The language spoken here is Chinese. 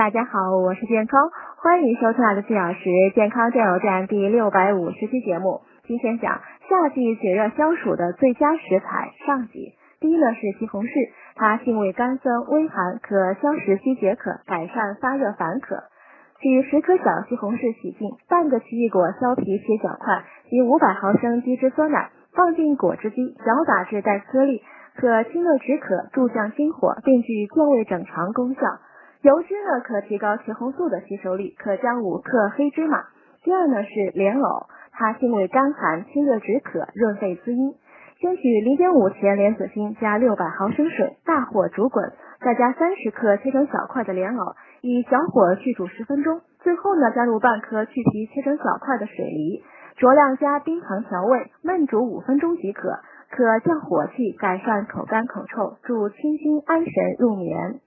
大家好，我是健康，欢迎收听二十四小时健康加油站第六百五十期节目。今天讲夏季解热消暑的最佳食材上集。第一呢是西红柿，它性味甘酸微寒，可消食积解渴，改善发热烦渴。取十颗小西红柿洗净，半个奇异果削皮切小块，及五百毫升低脂酸奶，放进果汁机搅打至带颗粒。可清热止渴、助降心火，并具健胃整肠功效。油脂呢，可提高茄红素的吸收力，可将五克黑芝麻。第二呢是莲藕，它性味甘寒，清热止渴，润肺滋阴。先取零点五钱莲子心，加六百毫升水，大火煮滚，再加三十克切成小块的莲藕，以小火去煮十分钟。最后呢，加入半颗去皮切成小块的水梨，酌量加冰糖调味，焖煮五分钟即可。可降火气，改善口干口臭，助清心安神入眠。